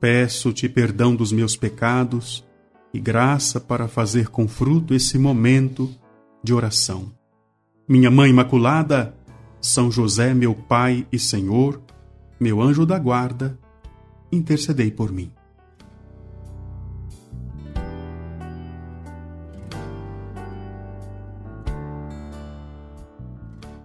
Peço-te perdão dos meus pecados e graça para fazer com fruto esse momento de oração. Minha Mãe Imaculada, São José, meu Pai e Senhor, meu anjo da guarda, intercedei por mim.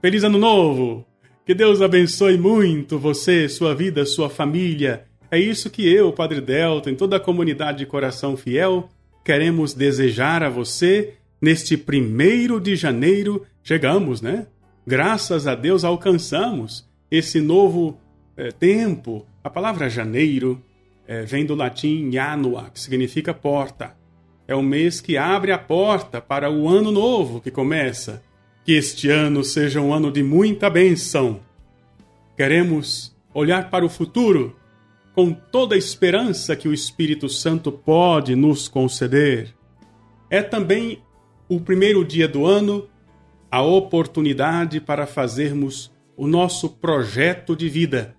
Feliz Ano Novo! Que Deus abençoe muito você, sua vida, sua família. É isso que eu, Padre Delta, em toda a comunidade de coração fiel, queremos desejar a você neste primeiro de janeiro. Chegamos, né? Graças a Deus alcançamos esse novo é, tempo. A palavra janeiro é, vem do latim janua, que significa porta. É o mês que abre a porta para o ano novo que começa. Que este ano seja um ano de muita benção. Queremos olhar para o futuro com toda a esperança que o Espírito Santo pode nos conceder. É também o primeiro dia do ano a oportunidade para fazermos o nosso projeto de vida.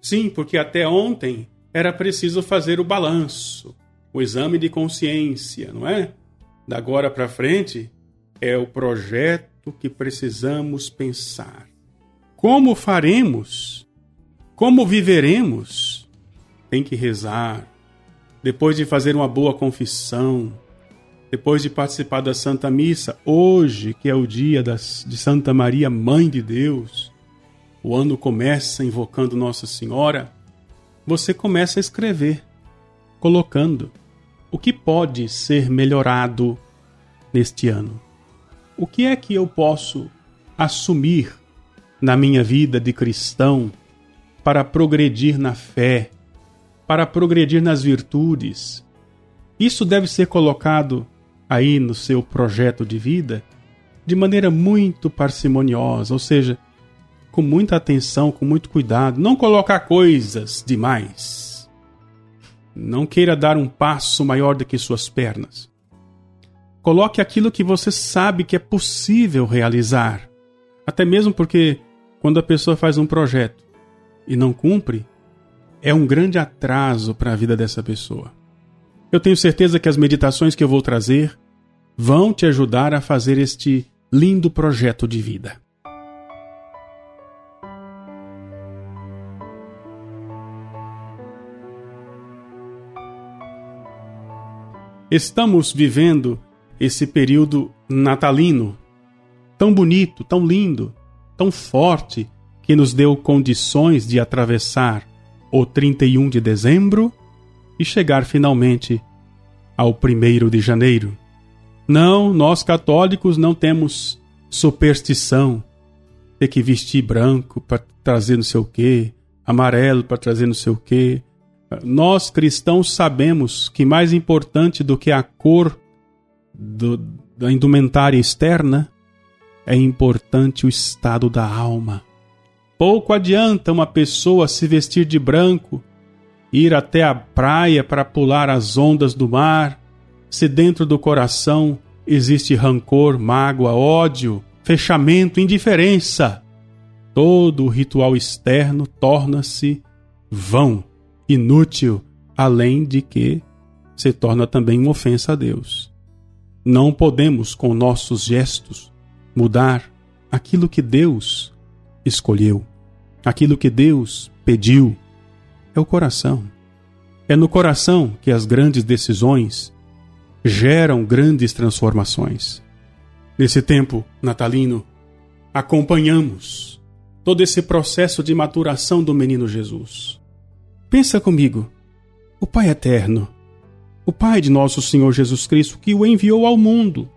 Sim, porque até ontem era preciso fazer o balanço, o exame de consciência, não é? Da agora para frente é o projeto que precisamos pensar. Como faremos? Como viveremos? Tem que rezar, depois de fazer uma boa confissão, depois de participar da Santa Missa, hoje, que é o dia das, de Santa Maria, Mãe de Deus, o ano começa invocando Nossa Senhora, você começa a escrever, colocando o que pode ser melhorado neste ano. O que é que eu posso assumir na minha vida de cristão para progredir na fé, para progredir nas virtudes. Isso deve ser colocado aí no seu projeto de vida de maneira muito parcimoniosa, ou seja, com muita atenção, com muito cuidado, não colocar coisas demais. Não queira dar um passo maior do que suas pernas. Coloque aquilo que você sabe que é possível realizar. Até mesmo porque quando a pessoa faz um projeto e não cumpre, é um grande atraso para a vida dessa pessoa. Eu tenho certeza que as meditações que eu vou trazer vão te ajudar a fazer este lindo projeto de vida. Estamos vivendo esse período natalino, tão bonito, tão lindo, tão forte, que nos deu condições de atravessar o 31 de dezembro e chegar finalmente ao 1 de janeiro. Não, nós católicos não temos superstição, ter que vestir branco para trazer não sei o quê, amarelo para trazer não sei o quê. Nós cristãos sabemos que mais importante do que a cor do, da indumentária externa é importante o estado da alma. Pouco adianta uma pessoa se vestir de branco, ir até a praia para pular as ondas do mar, se dentro do coração existe rancor, mágoa, ódio, fechamento, indiferença. Todo o ritual externo torna-se vão, inútil, além de que se torna também uma ofensa a Deus. Não podemos, com nossos gestos, mudar aquilo que Deus escolheu. Aquilo que Deus pediu é o coração. É no coração que as grandes decisões geram grandes transformações. Nesse tempo natalino, acompanhamos todo esse processo de maturação do menino Jesus. Pensa comigo, o Pai eterno, o Pai de nosso Senhor Jesus Cristo, que o enviou ao mundo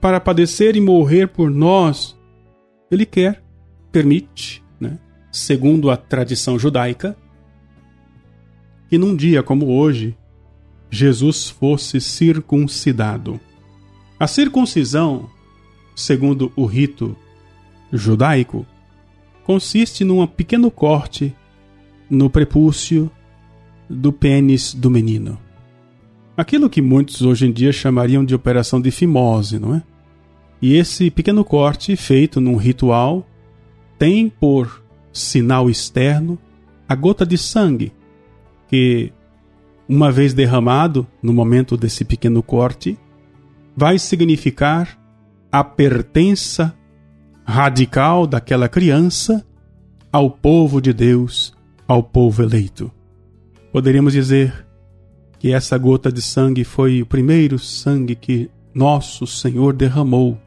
para padecer e morrer por nós, ele quer permite, né, segundo a tradição judaica, que num dia como hoje, Jesus fosse circuncidado. A circuncisão, segundo o rito judaico, consiste num pequeno corte no prepúcio do pênis do menino. Aquilo que muitos hoje em dia chamariam de operação de fimose, não é? E esse pequeno corte, feito num ritual, tem por sinal externo a gota de sangue, que, uma vez derramado no momento desse pequeno corte, vai significar a pertença radical daquela criança ao povo de Deus, ao povo eleito. Poderíamos dizer que essa gota de sangue foi o primeiro sangue que nosso Senhor derramou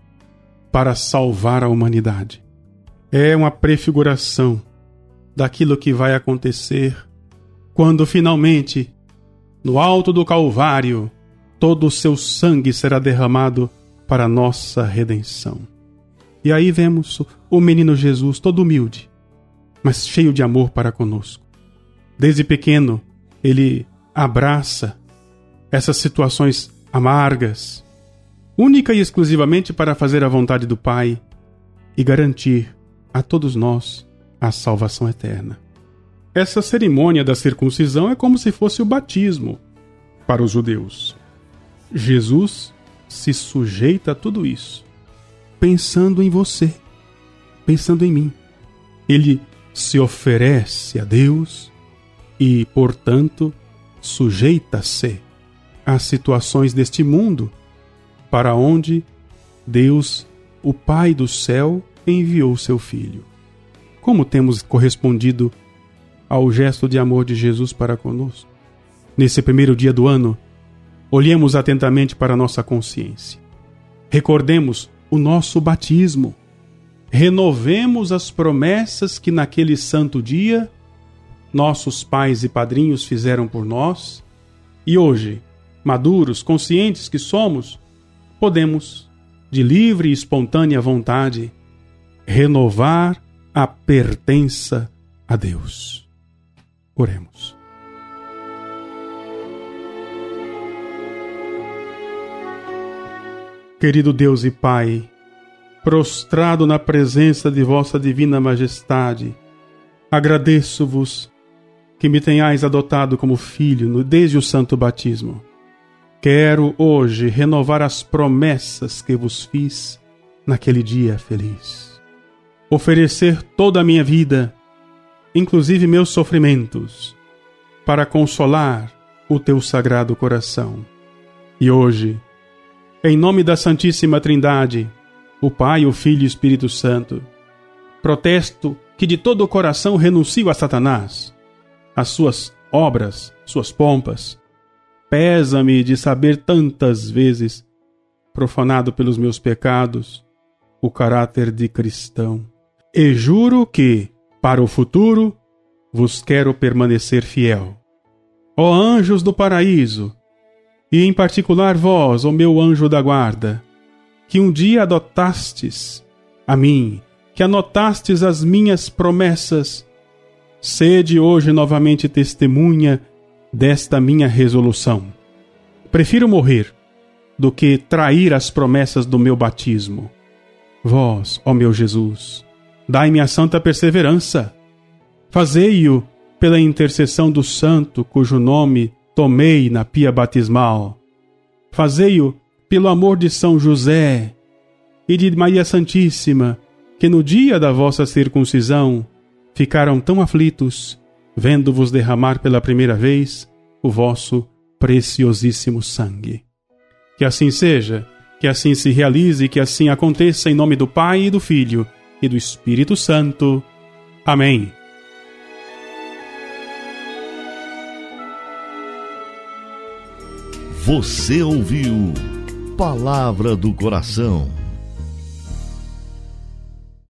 para salvar a humanidade. É uma prefiguração daquilo que vai acontecer quando finalmente, no alto do Calvário, todo o seu sangue será derramado para nossa redenção. E aí vemos o menino Jesus todo humilde, mas cheio de amor para conosco. Desde pequeno, ele abraça essas situações amargas, única e exclusivamente para fazer a vontade do Pai e garantir a todos nós a salvação eterna. Essa cerimônia da circuncisão é como se fosse o batismo para os judeus. Jesus se sujeita a tudo isso, pensando em você, pensando em mim. Ele se oferece a Deus e, portanto, sujeita-se às situações deste mundo para onde Deus, o Pai do céu, enviou seu Filho. Como temos correspondido ao gesto de amor de Jesus para conosco? Nesse primeiro dia do ano, olhemos atentamente para nossa consciência. Recordemos o nosso batismo. Renovemos as promessas que naquele santo dia nossos pais e padrinhos fizeram por nós, e hoje, maduros, conscientes que somos, podemos, de livre e espontânea vontade, renovar a pertença a Deus. Oremos. Querido Deus e Pai, prostrado na presença de Vossa Divina Majestade, agradeço-vos que me tenhais adotado como filho desde o santo batismo. Quero hoje renovar as promessas que vos fiz naquele dia feliz. Oferecer toda a minha vida, inclusive meus sofrimentos, para consolar o teu sagrado coração. E hoje, em nome da Santíssima Trindade, o Pai, o Filho e o Espírito Santo, protesto que de todo o coração renuncio a Satanás as suas obras, suas pompas. Pesa-me de saber tantas vezes, profanado pelos meus pecados, o caráter de cristão. E juro que, para o futuro, vos quero permanecer fiel. Ó anjos do paraíso, e em particular vós, ó meu anjo da guarda, que um dia adotastes a mim, que anotastes as minhas promessas Sede hoje novamente testemunha desta minha resolução. Prefiro morrer do que trair as promessas do meu batismo. Vós, ó meu Jesus, dai-me a santa perseverança. Fazei-o pela intercessão do santo cujo nome tomei na pia batismal. Fazei-o pelo amor de São José e de Maria Santíssima, que no dia da vossa circuncisão ficaram tão aflitos, vendo-vos derramar pela primeira vez o vosso preciosíssimo sangue. Que assim seja, que assim se realize, que assim aconteça em nome do Pai e do Filho e do Espírito Santo. Amém. Você ouviu Palavra do Coração